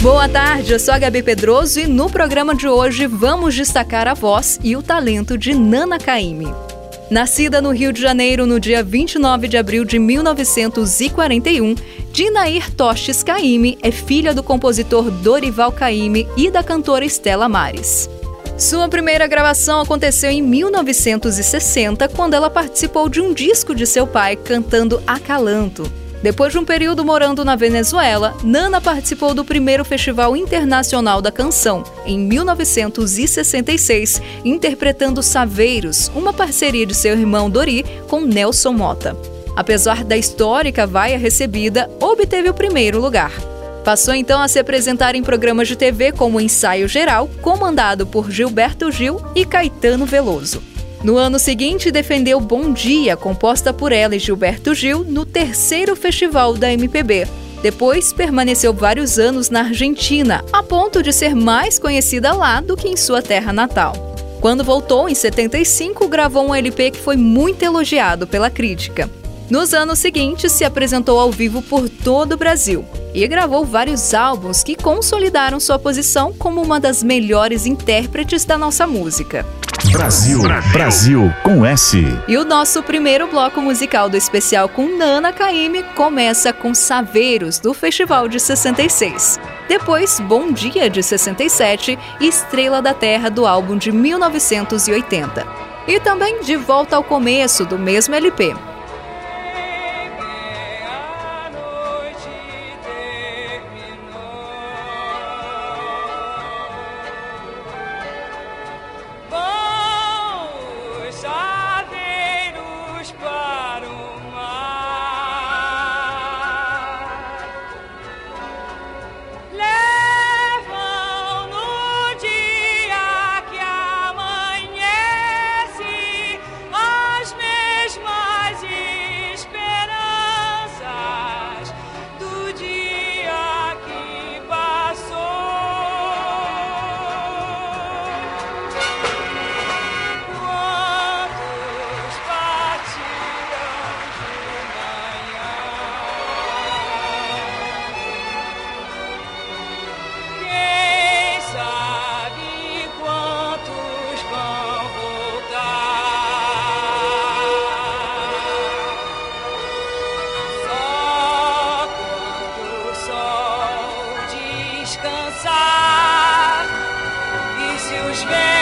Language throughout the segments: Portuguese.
Boa tarde, eu sou a Gabi Pedroso e no programa de hoje vamos destacar a voz e o talento de Nana Caymmi. Nascida no Rio de Janeiro no dia 29 de abril de 1941, Dinair Tostes Caymmi é filha do compositor Dorival Caymmi e da cantora Estela Mares. Sua primeira gravação aconteceu em 1960, quando ela participou de um disco de seu pai cantando Acalanto. Depois de um período morando na Venezuela, Nana participou do primeiro Festival Internacional da Canção, em 1966, interpretando Saveiros, uma parceria de seu irmão Dori com Nelson Mota. Apesar da histórica vaia recebida, obteve o primeiro lugar. Passou então a se apresentar em programas de TV como Ensaio Geral, comandado por Gilberto Gil e Caetano Veloso. No ano seguinte, defendeu Bom Dia, composta por ela e Gilberto Gil, no terceiro festival da MPB. Depois, permaneceu vários anos na Argentina, a ponto de ser mais conhecida lá do que em sua terra natal. Quando voltou, em 75, gravou um LP que foi muito elogiado pela crítica. Nos anos seguintes, se apresentou ao vivo por todo o Brasil e gravou vários álbuns que consolidaram sua posição como uma das melhores intérpretes da nossa música. Brasil, Brasil com S. E o nosso primeiro bloco musical do especial com Nana Caymmi começa com Saveiros, do Festival de 66. Depois, Bom Dia, de 67 e Estrela da Terra, do álbum de 1980. E também De Volta ao Começo, do mesmo LP. descansar. E se os ventos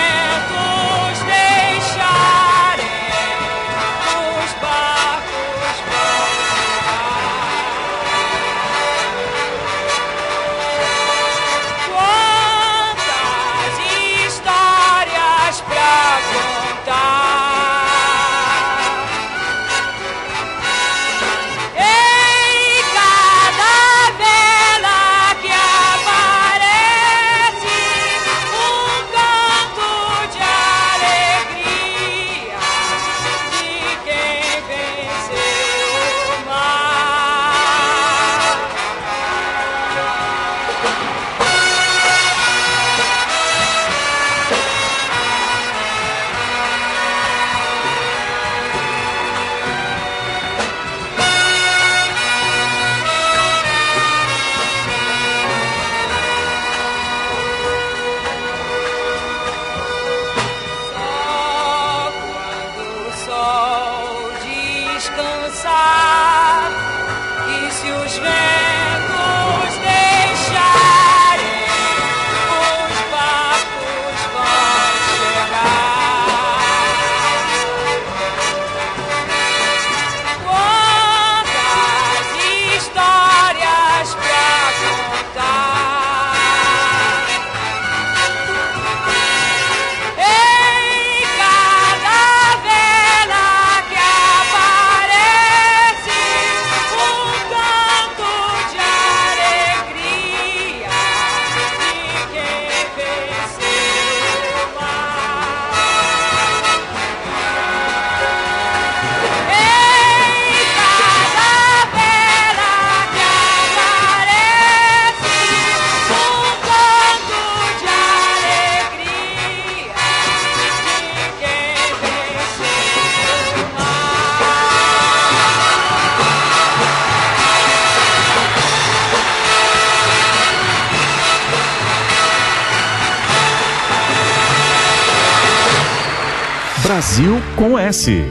Brasil com S.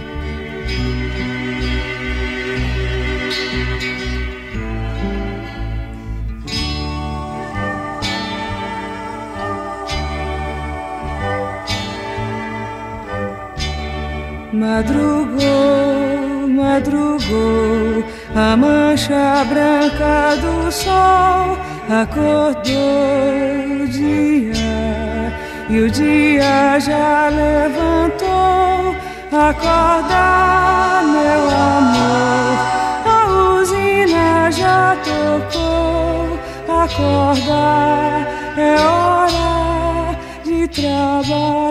Madrugou, madrugou, a mancha branca do sol acordou o dia e o dia já levantou Acorda, meu amor, a usina já tocou. Acorda, é hora de trabalhar.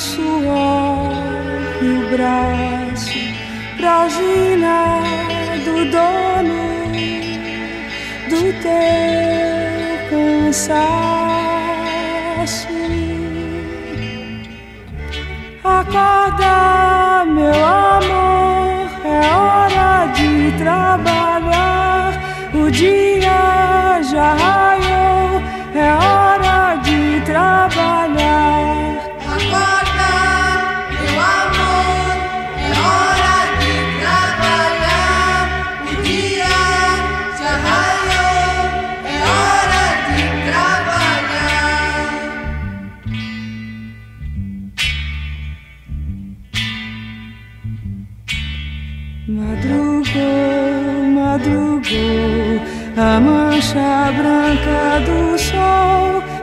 suave o braço pra gina do dono do teu cansaço. Acorda.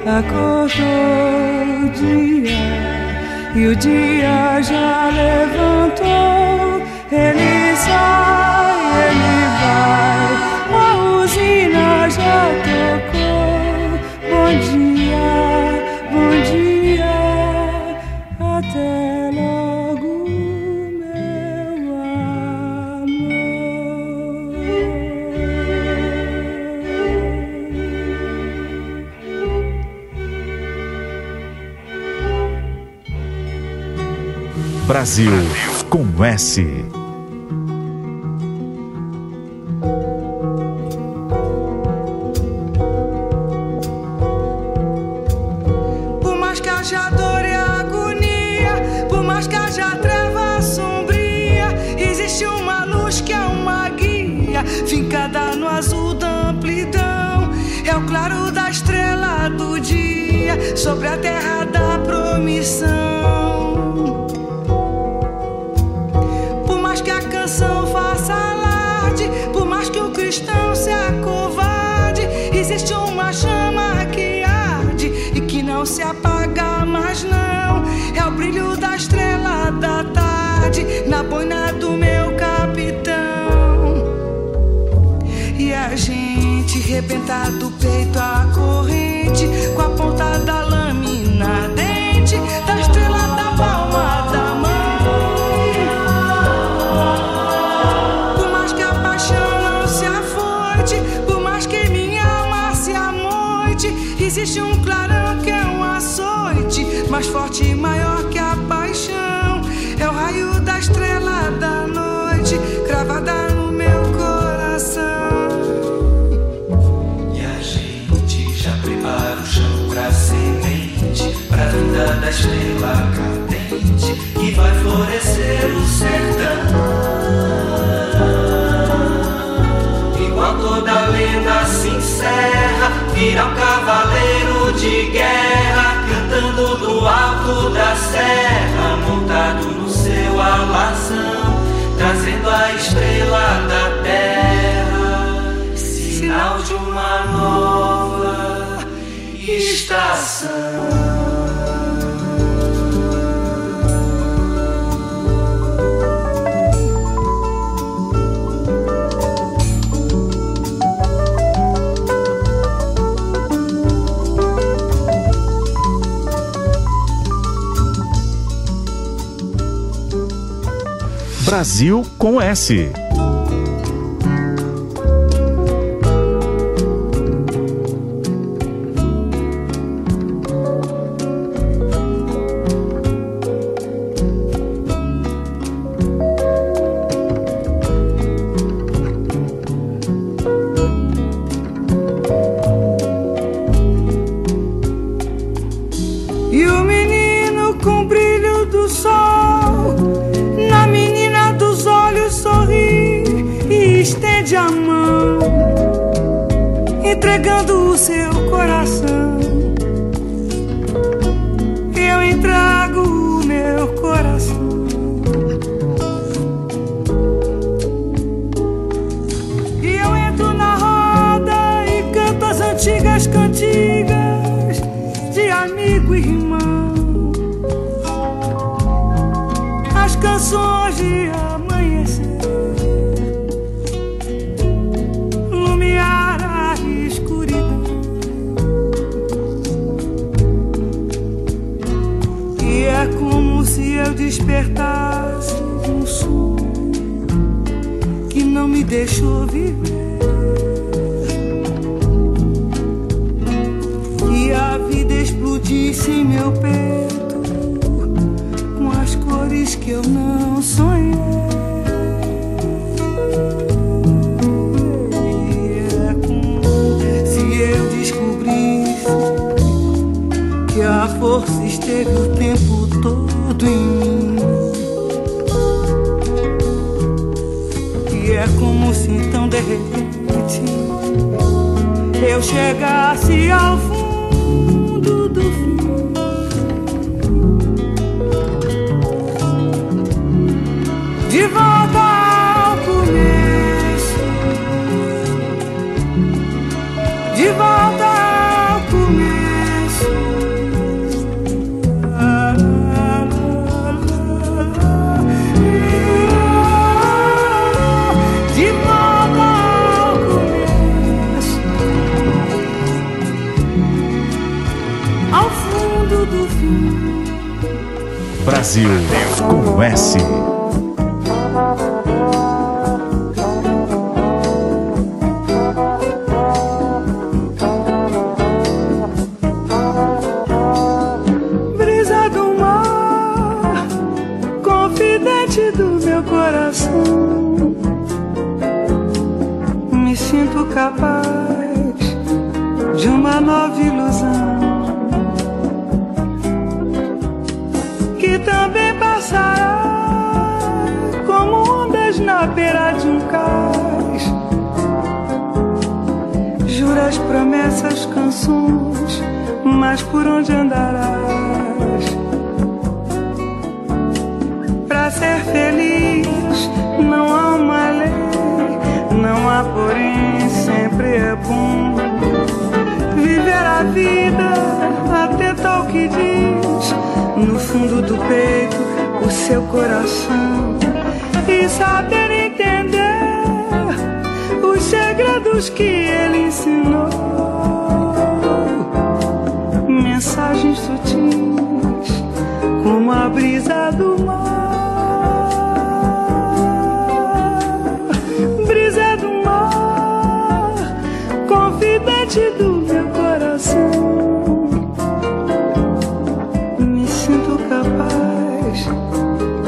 acordou o dia e o dia já levantou. Ele sai, ele vai. Brasil com S. arrebentar do peito a da estrela cadente que vai florescer o sertão. E quando a lenda se encerra, vira um cavaleiro de guerra, cantando do alto da serra, montado no seu alazão, trazendo a estrela da terra, sinal de uma nova estação. Brasil com S. fim. Brasil com S.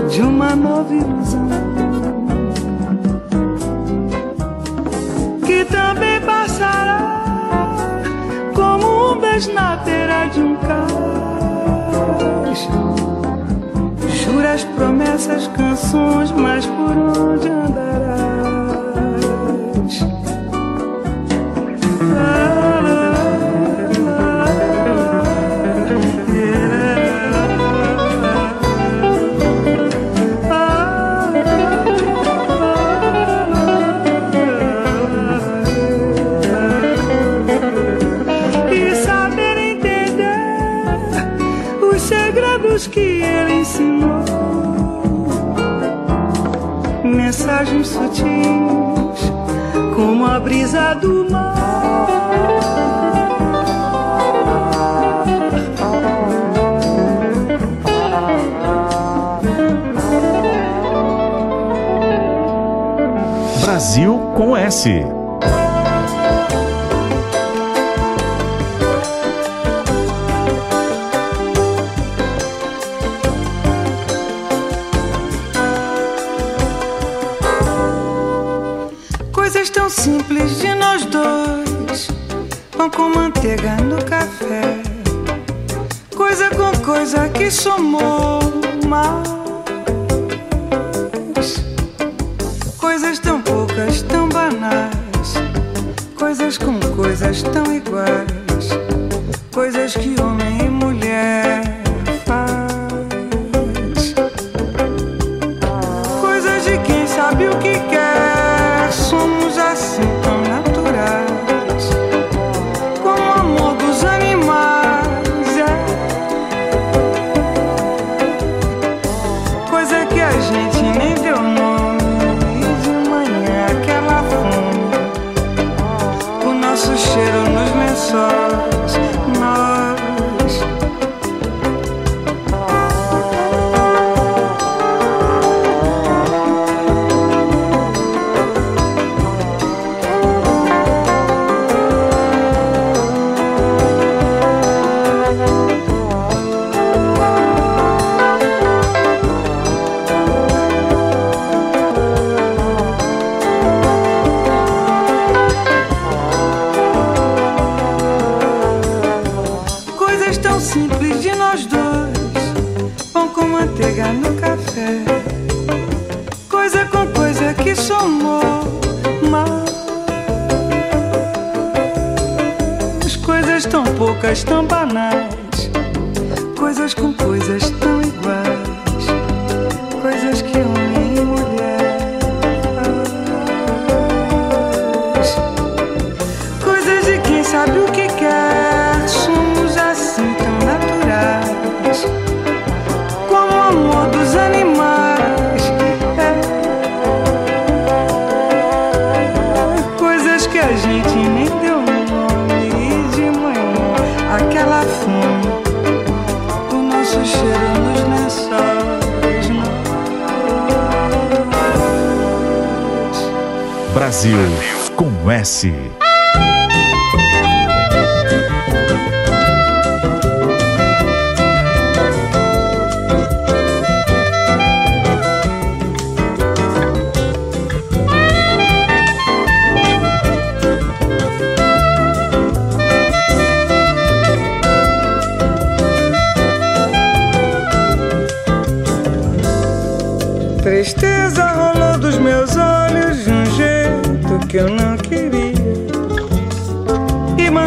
de uma nova ilusão que também passará como um beijo na teira de um cais. Juras, promessas, canções, mas por onde andará? inocentes, como a brisa do mar. Brasil com S. com manteiga no café. Coisa com coisa que somou mais. Coisas tão poucas, tão banais. Coisas com coisas tão iguais. Coisas que homem e mulher tão banais. Brasil com S.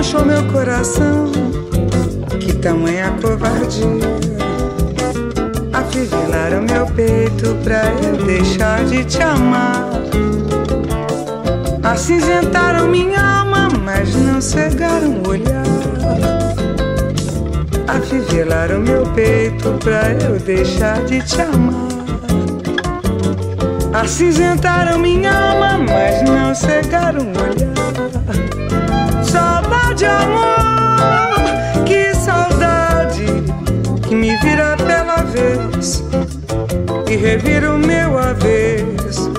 e manchou meu coração. Que tamanha covardia! Afivilaram meu peito pra eu deixar de te amar. Acinzentaram minha alma, mas não cegaram o olhar. Afivelaram meu peito pra eu deixar de te amar. Acinzentaram minha alma, mas não cegaram o olhar. Saudade, amor, que saudade que me vira pela vez e revira o meu avesso.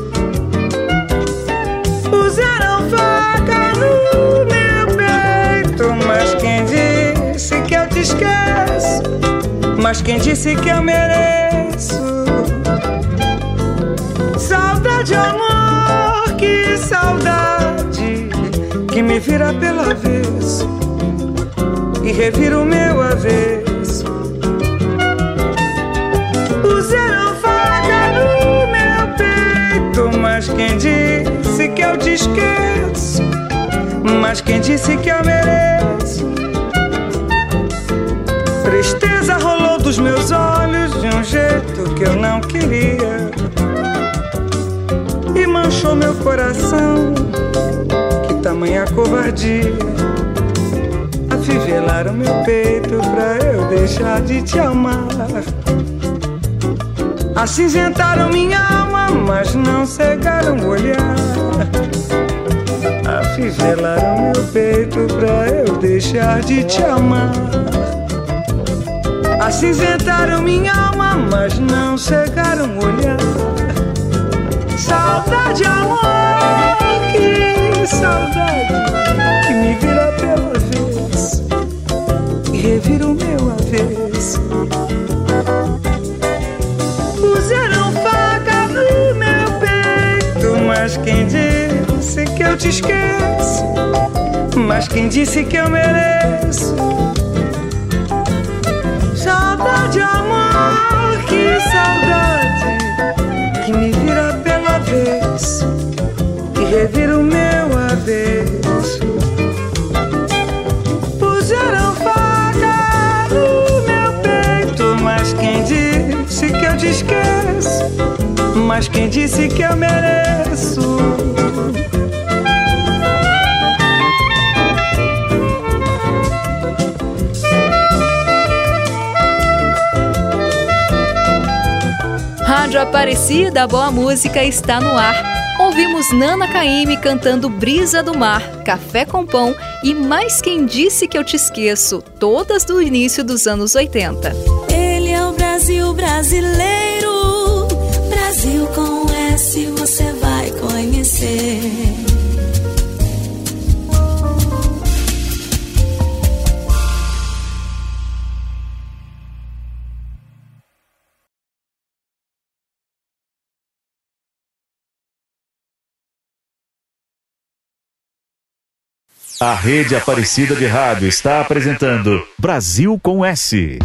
Puseram faca no meu peito, mas quem disse que eu te esqueço? Mas quem disse que eu mereço? Saudade, amor, que saudade me vira pelo avesso e revira o meu avesso. Puseram faca no meu peito, mas quem disse que eu te esqueço? Mas quem disse que eu mereço? Tristeza rolou dos meus olhos de um jeito que eu não queria e manchou meu coração. Tamanha covardia! Afivelaram meu peito pra eu deixar de te amar. Acinzentaram minha alma, mas não cegaram o olhar. Afivelaram meu peito pra eu deixar de te amar. Acinzentaram minha alma, mas não cegaram o olhar. Saudade, amor, que saudade que me vira pela vez e revira o meu avesso. Puseram faca no meu peito, mas quem disse que eu te esqueço? Mas quem disse que eu mereço? Mas quem disse que eu mereço? Rádio Aparecida, boa música está no ar. Ouvimos Nana Caymmi cantando Brisa do Mar, Café com Pão e Mais Quem Disse Que Eu Te Esqueço, todas do início dos anos 80. Ele é o Brasil brasileiro, conhecer. A Rede Aparecida de Rádio está apresentando Brasil com S.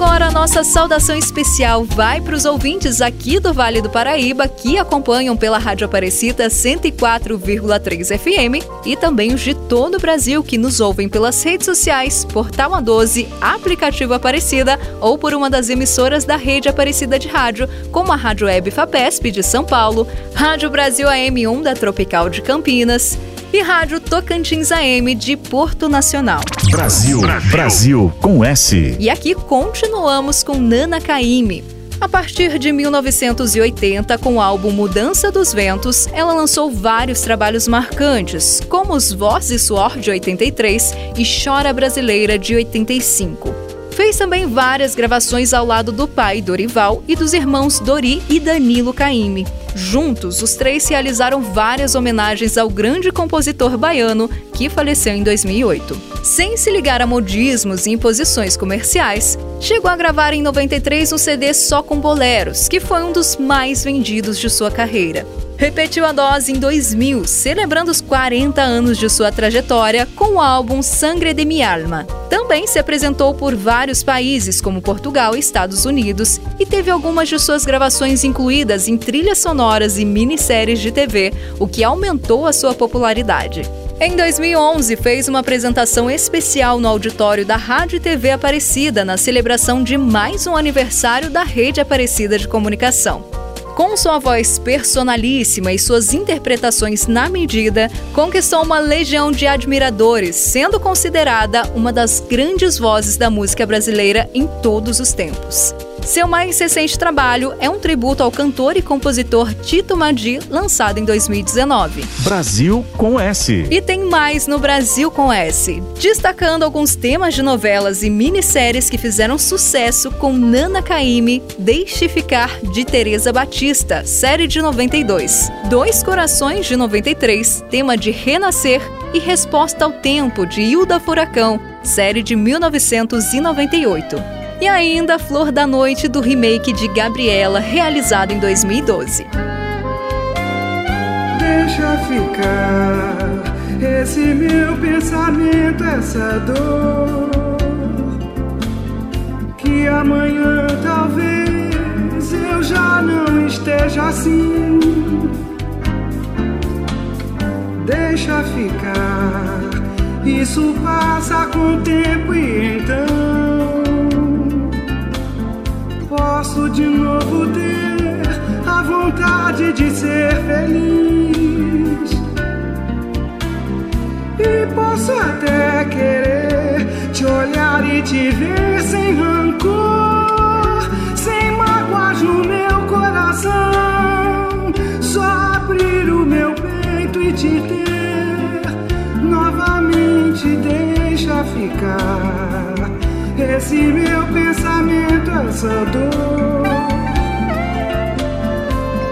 Agora a nossa saudação especial. Vai para os ouvintes aqui do Vale do Paraíba que acompanham pela Rádio Aparecida 104,3 FM e também os de todo o Brasil que nos ouvem pelas redes sociais, Portal A12, Aplicativo Aparecida ou por uma das emissoras da Rede Aparecida de Rádio, como a Rádio Web Fapesp de São Paulo, Rádio Brasil AM1 da Tropical de Campinas, e Rádio Tocantins AM de Porto Nacional. Brasil, Brasil, com S. E aqui continuamos com Nana Caymmi. A partir de 1980, com o álbum Mudança dos Ventos, ela lançou vários trabalhos marcantes, como Os Voz e Suor de 83 e Chora Brasileira de 85. Fez também várias gravações ao lado do pai Dorival e dos irmãos Dori e Danilo Caymmi. Juntos, os três realizaram várias homenagens ao grande compositor baiano que faleceu em 2008. Sem se ligar a modismos e imposições comerciais, chegou a gravar em 93 um CD só com boleros, que foi um dos mais vendidos de sua carreira. Repetiu a dose em 2000, celebrando os 40 anos de sua trajetória com o álbum Sangre de mi Alma. Também se apresentou por vários países, como Portugal e Estados Unidos, e teve algumas de suas gravações incluídas em trilhas sonoras e minisséries de TV, o que aumentou a sua popularidade. Em 2011, fez uma apresentação especial no auditório da Rádio e TV Aparecida na celebração de mais um aniversário da Rede Aparecida de Comunicação. Com sua voz personalíssima e suas interpretações na medida, conquistou uma legião de admiradores, sendo considerada uma das grandes vozes da música brasileira em todos os tempos. Seu mais recente trabalho é um tributo ao cantor e compositor Tito Madi, lançado em 2019. Brasil com S. E tem mais no Brasil com S, destacando alguns temas de novelas e minisséries que fizeram sucesso com Nana Caymmi, Deixe Ficar, de Teresa Batista, série de 92, Dois Corações, de 93, tema de Renascer e Resposta ao Tempo, de Hilda Furacão, série de 1998 e ainda Flor da Noite do remake de Gabriela, realizado em 2012. Deixa ficar esse meu pensamento, essa dor. Que amanhã talvez eu já não esteja assim. Deixa ficar, isso passa com o tempo e então posso de novo ter a vontade de ser feliz. E posso até querer te olhar e te ver sem rancor, sem mágoas no meu coração. Só abrir o meu peito e te ter novamente, deixa ficar esse meu pensamento, essa dor.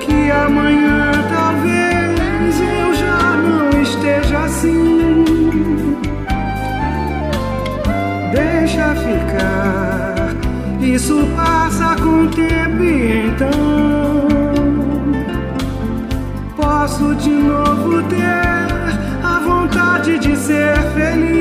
Que amanhã talvez eu já não esteja assim. Deixa ficar, isso passa com o tempo e então posso de novo ter a vontade de ser feliz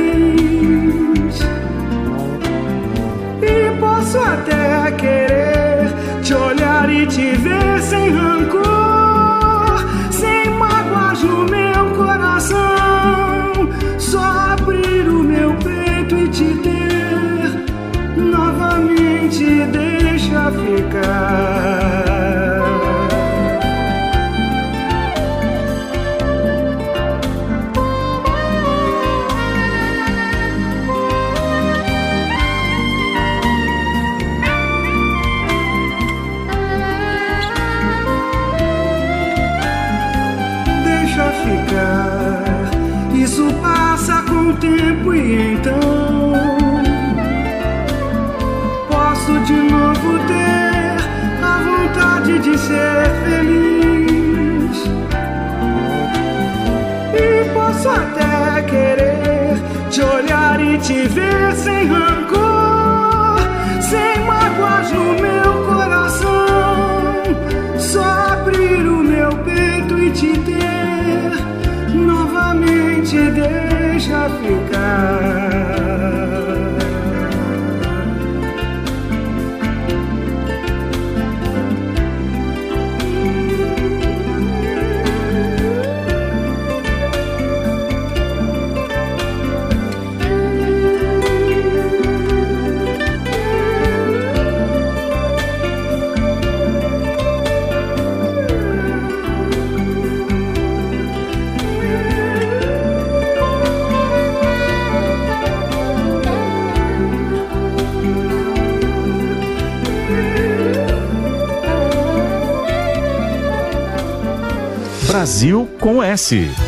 Brasil com S.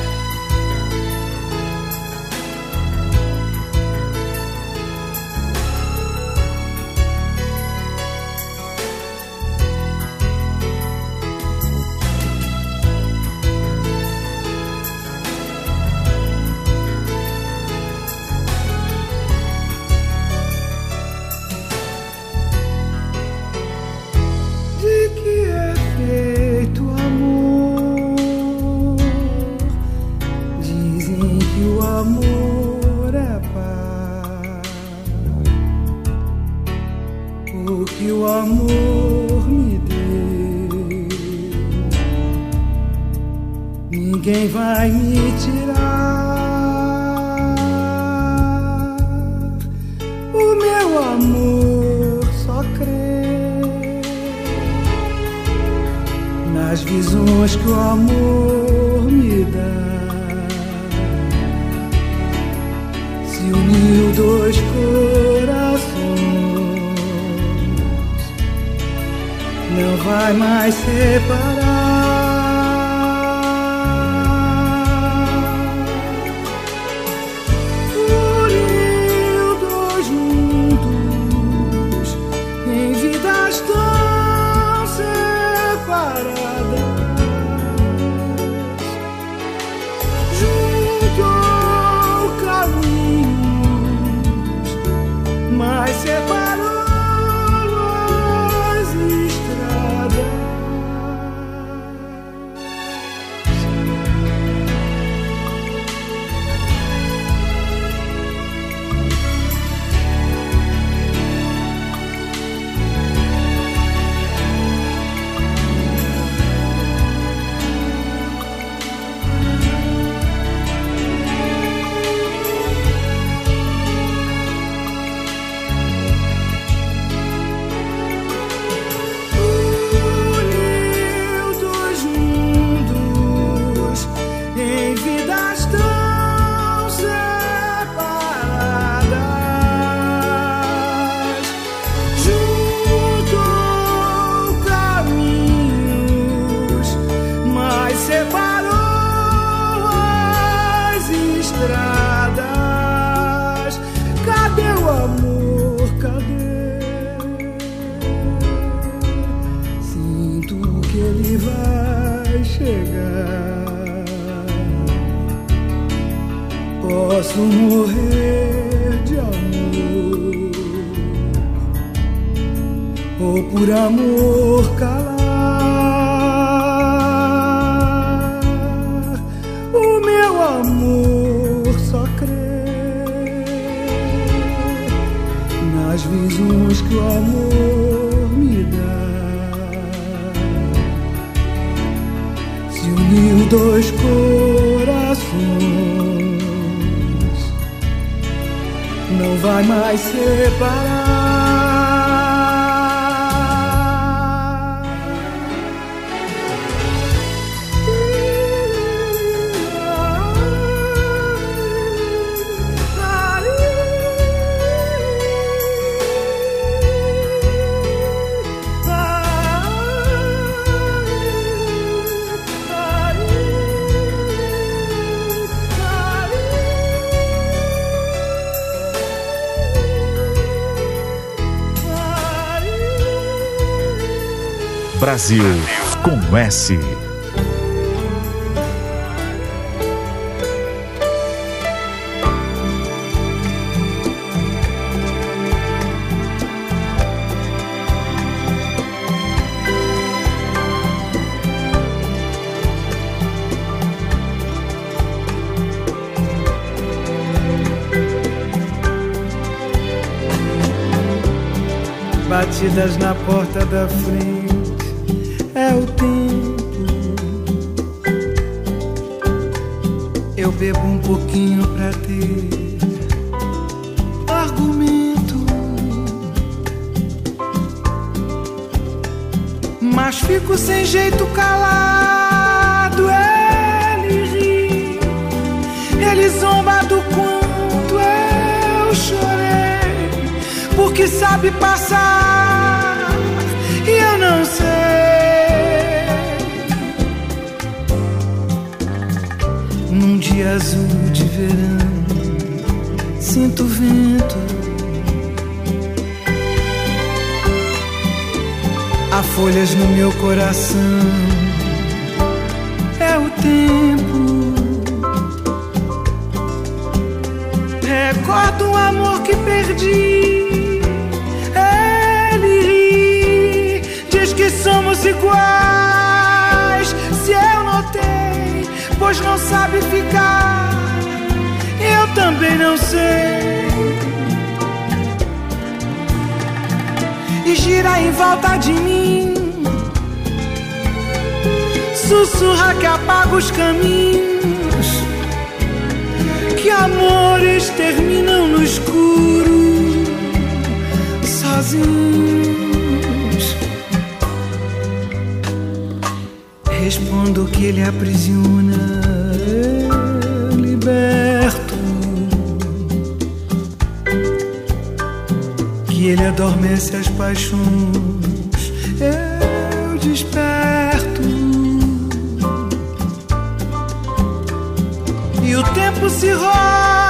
por amor calar. O meu amor só crê nas visões que o amor me dá. Se uniu dois corações, não vai mais separar. Brasil com S. Batidas na porta da frente é o tempo. Eu bebo um pouquinho pra ter argumento. Mas fico sem jeito calado. Ele ri, ele zomba do quanto eu chorei. Porque sabe passar e eu não sei. Dia azul de verão, sinto o vento. Há folhas no meu coração, é o tempo. Recordo um amor que perdi. Ele ri, diz que somos iguais. Se eu notei, pois não sabe ficar. Eu também não sei. E gira em volta de mim. Sussurra que apaga os caminhos que amores terminam no escuro, sozinhos. Respondo que ele aprisiona, Ele adormece as paixões, eu desperto. E o tempo se rói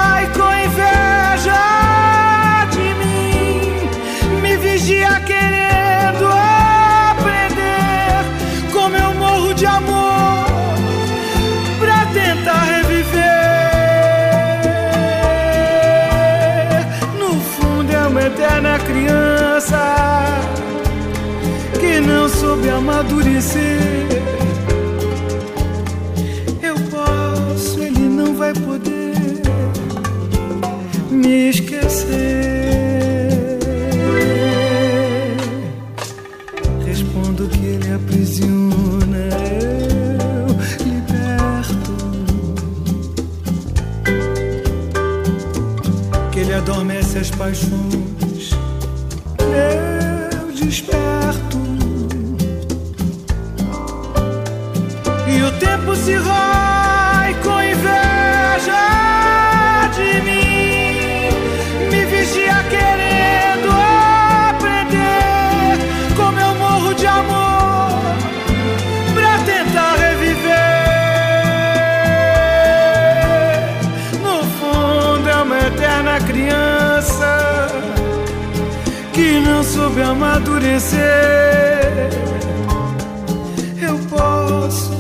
Eu posso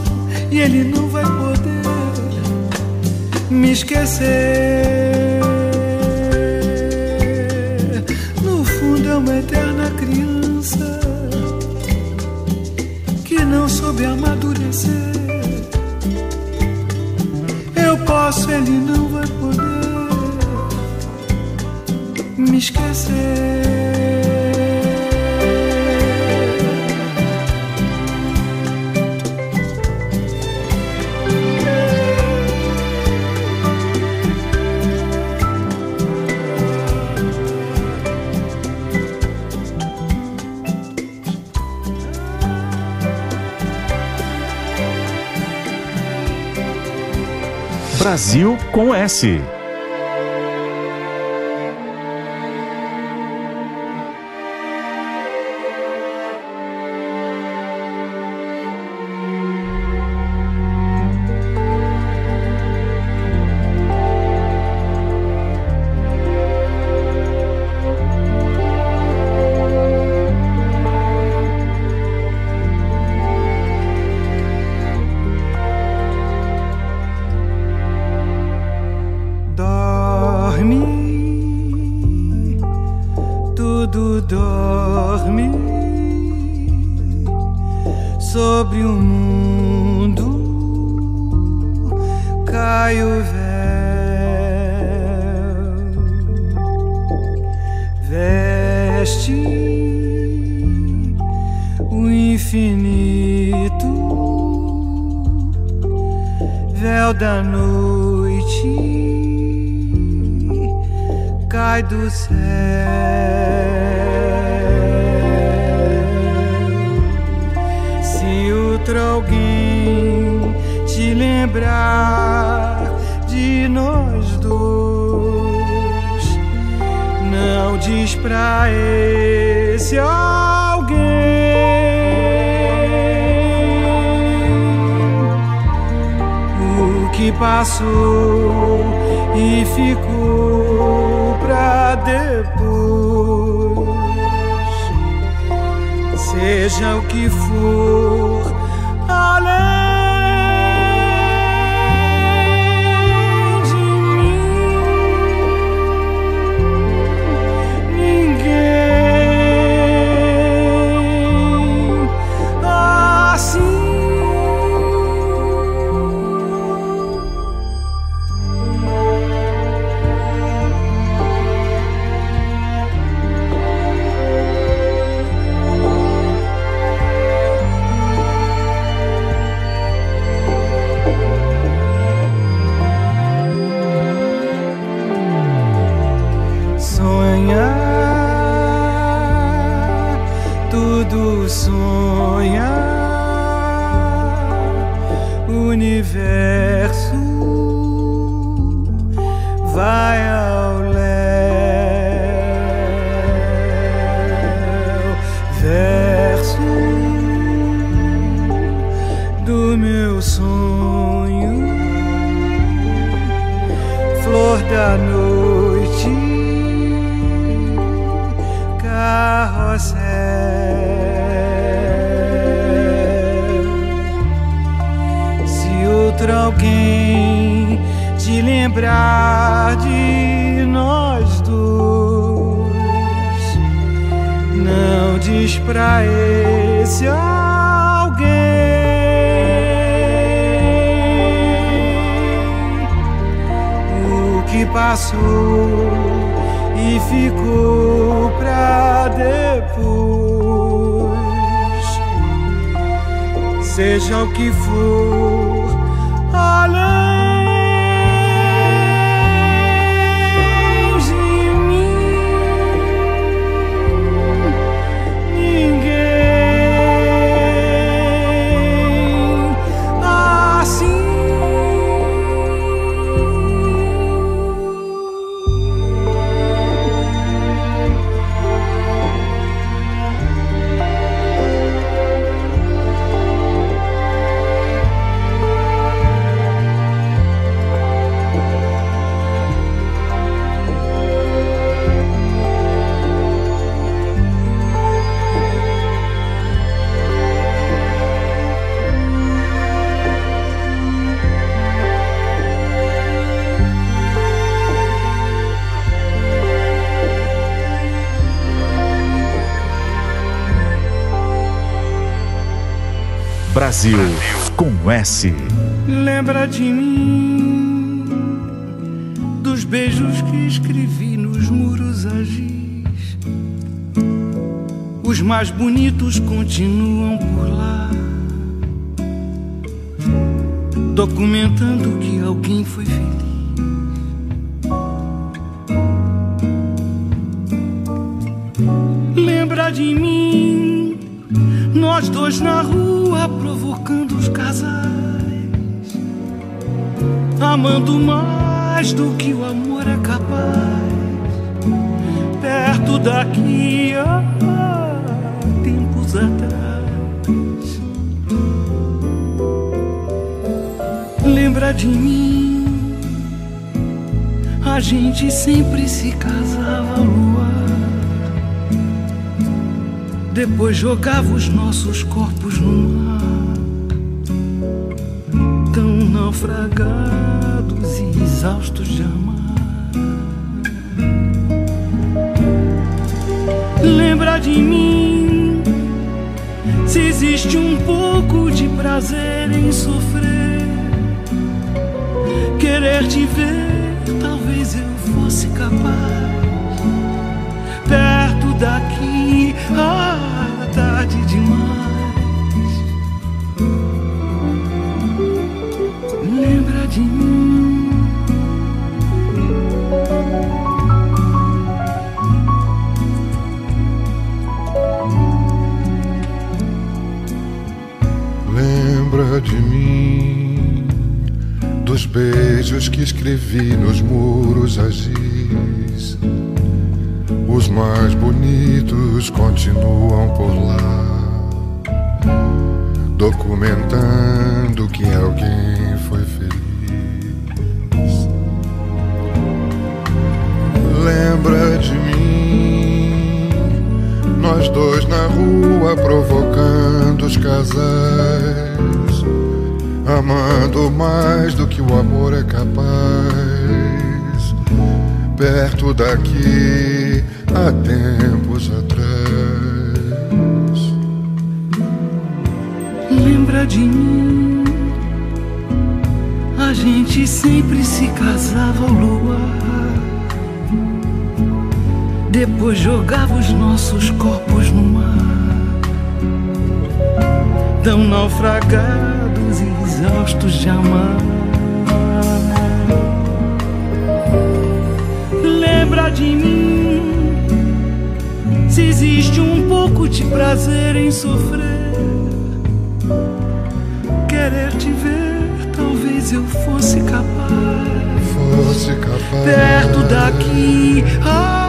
e ele não vai poder me esquecer. No fundo é uma eterna criança que não soube amadurecer. Eu posso, ele não vai poder me esquecer. Brasil com S. veste o infinito, véu da noite cai do céu. outro alguém te lembrar de nós Diz pra esse alguém o que passou e ficou pra depois, seja o que for. posso sonhar universo vai ao léu. Verso do meu sonho flor da noite Não diz pra esse alguém o que passou e ficou pra depois. Seja o que for Hallelujah. Brasil com S. Lembra de mim, dos beijos que escrevi nos muros agis. Os mais bonitos continuam por lá, documentando que alguém foi feliz. Lembra de mim, nós dois na rua provocando os casais, amando mais do que o amor é capaz, perto daqui há tempos atrás. Lembra de mim? A gente sempre se casava ao luar. Depois jogava os nossos corpos naufragados e exaustos de amar. Lembra de mim, se existe um pouco de prazer em sofrer. Querer te ver, talvez eu fosse capaz. Perto daqui, ah, Lembra de mim, dos beijos que escrevi nos muros agis. Os mais bonitos continuam por lá, documentando que alguém foi feliz. Lembra de mim, nós dois na rua provocando os casais, amando mais do que o amor é capaz. Perto daqui, há tempos atrás. Lembra de mim? A gente sempre se casava ao luar. Depois jogava os nossos corpos no mar. Tão naufragados exaustos de amar. Lembra de mim? Se existe um pouco de prazer em sofrer. Querer te ver, talvez eu fosse capaz. Fosse capaz. Perto daqui, ah,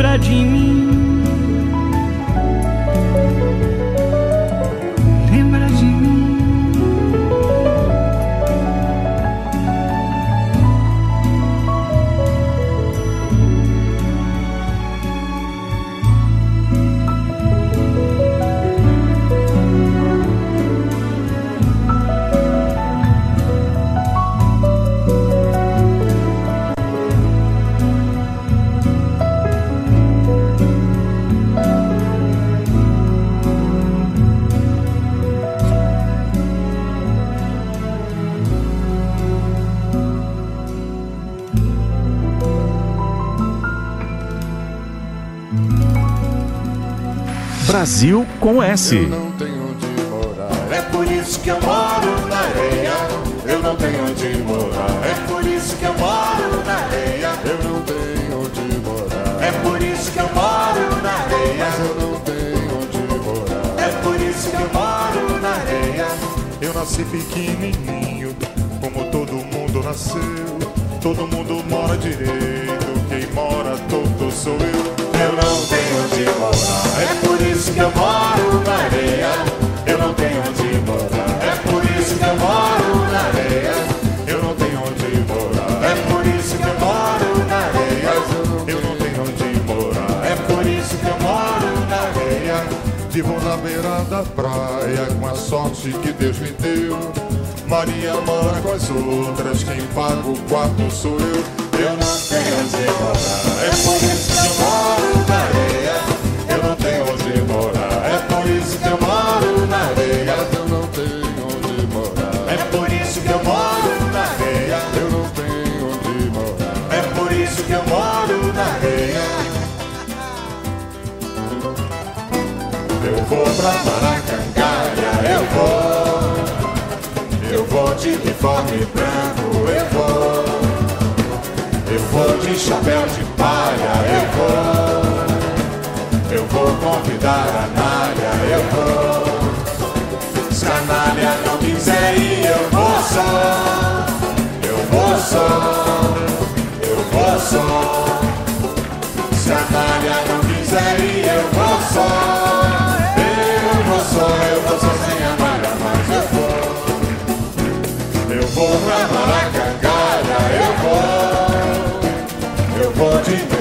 Lembra de mim. Brasil com S. eu não tenho onde morar. É por isso que eu moro na areia. Eu não tenho onde morar. É por isso que eu moro na areia. Eu não tenho onde morar. É por isso que eu moro na areia. Eu não tenho onde morar. É por isso que eu moro na areia. Eu nasci pequenininho, como todo mundo nasceu. Todo mundo mora direito, quem mora todo sou eu. Eu não tenho onde morar. É por isso que eu moro na areia. Eu não tenho onde morar. É por isso que eu moro na areia. Eu não tenho onde morar, É por isso que eu moro na areia. eu não tenho onde morar. É por isso que eu moro na areia. Vivo na beira da praia com a sorte que Deus me deu. Maria mora com as outras, quem paga o quarto sou eu. Eu não tenho onde morar. É por isso que eu moro na areia. Eu não tenho onde morar. É por isso que eu moro na areia. Eu não tenho onde morar. É por isso que eu moro na areia. Eu não tenho onde morar. É por isso que eu moro na areia. Eu vou pra Maracangalha, eu vou. Eu vou de uniforme vou de chapéu de palha, eu vou. Eu vou convidar a Nália, eu vou. Se a Nália não quiser ir, eu vou só. Eu vou só. Eu vou só. Se a Nália não quiser ir, eu vou só. Eu vou só, eu vou só sem a Nália, mas eu vou. Eu vou pra Maracangalha, eu vou. Eu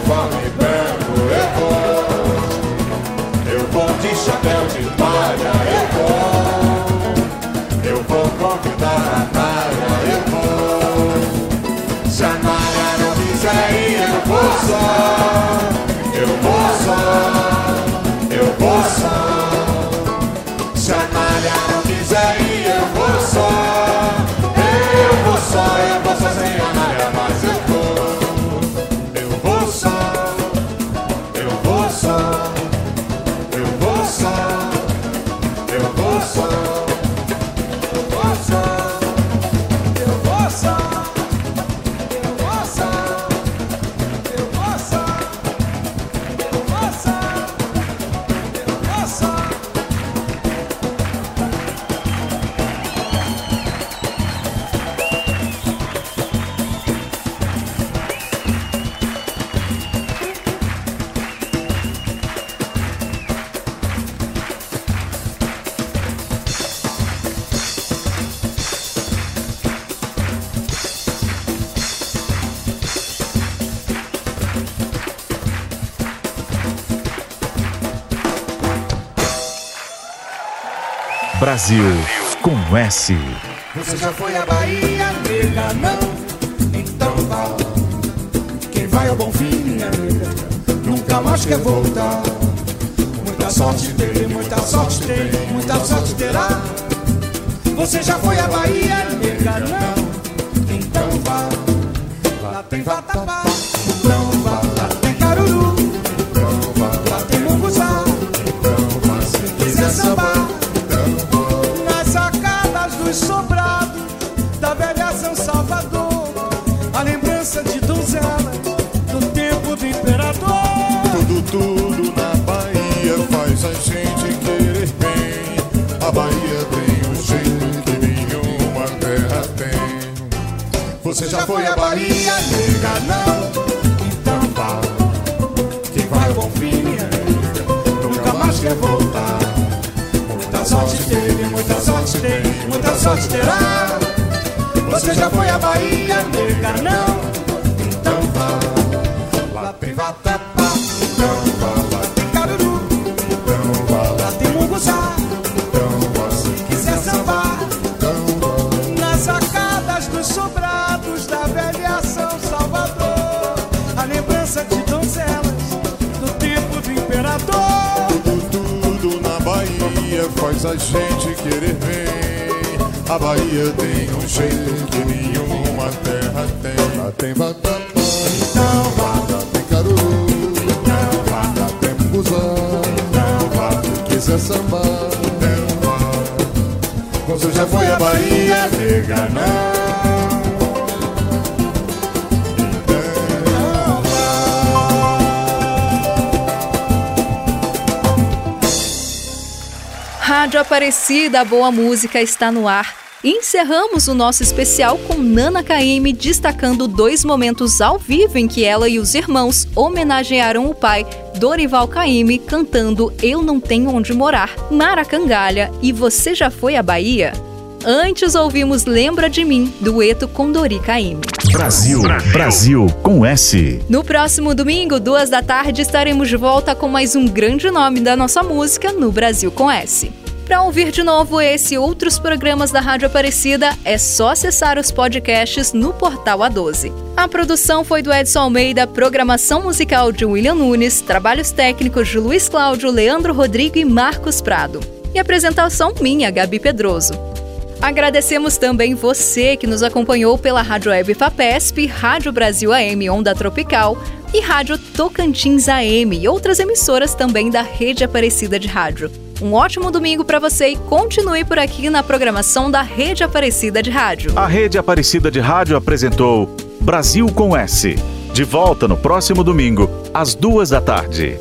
Brasil com S. Você já foi à Bahia, nega, não? Então vá. Quem vai ao bom fim, minha nega, nunca mais quer voltar. Muita sorte tem, muita sorte tem, muita sorte terá. Você já foi à Bahia, nega, não? Então vá. Lá tem vatapá, Você já foi à Bahia, nega, não? Então vá. Quem vai ao bom fim, minha nega, nunca mais quer voltar. Muita sorte teve, muita sorte tem, muita sorte terá. Você já foi à Bahia, nega, não? Gente querer bem. A Bahia tem um jeito que nenhuma terra tem. Lá tem Então vá, lá tem caruru, então lá tem munguzá. então. Se quiser sambar, Você já foi à Bahia, nega, não? Rádio Aparecida, a boa música está no ar. E encerramos o nosso especial com Nana Caymmi destacando dois momentos ao vivo em que ela e os irmãos homenagearam o pai, Dorival Caymmi, cantando Eu Não Tenho Onde Morar, Maracangalha e Você Já Foi à Bahia? Antes ouvimos Lembra de Mim, dueto com Dori Caymmi. Brasil, Brasil com S. No próximo domingo, duas da tarde, estaremos de volta com mais um grande nome da nossa música no Brasil com S. Para ouvir de novo esse e outros programas da Rádio Aparecida, é só acessar os podcasts no portal A12. A produção foi do Edson Almeida, programação musical de William Nunes, trabalhos técnicos de Luiz Cláudio, Leandro Rodrigo e Marcos Prado. E apresentação minha, Gabi Pedroso. Agradecemos também você que nos acompanhou pela Rádio Web Fapesp, Rádio Brasil AM Onda Tropical e Rádio Tocantins AM e outras emissoras também da Rede Aparecida de Rádio. Um ótimo domingo para você e continue por aqui na programação da Rede Aparecida de Rádio. A Rede Aparecida de Rádio apresentou Brasil com S. De volta no próximo domingo, às duas da tarde.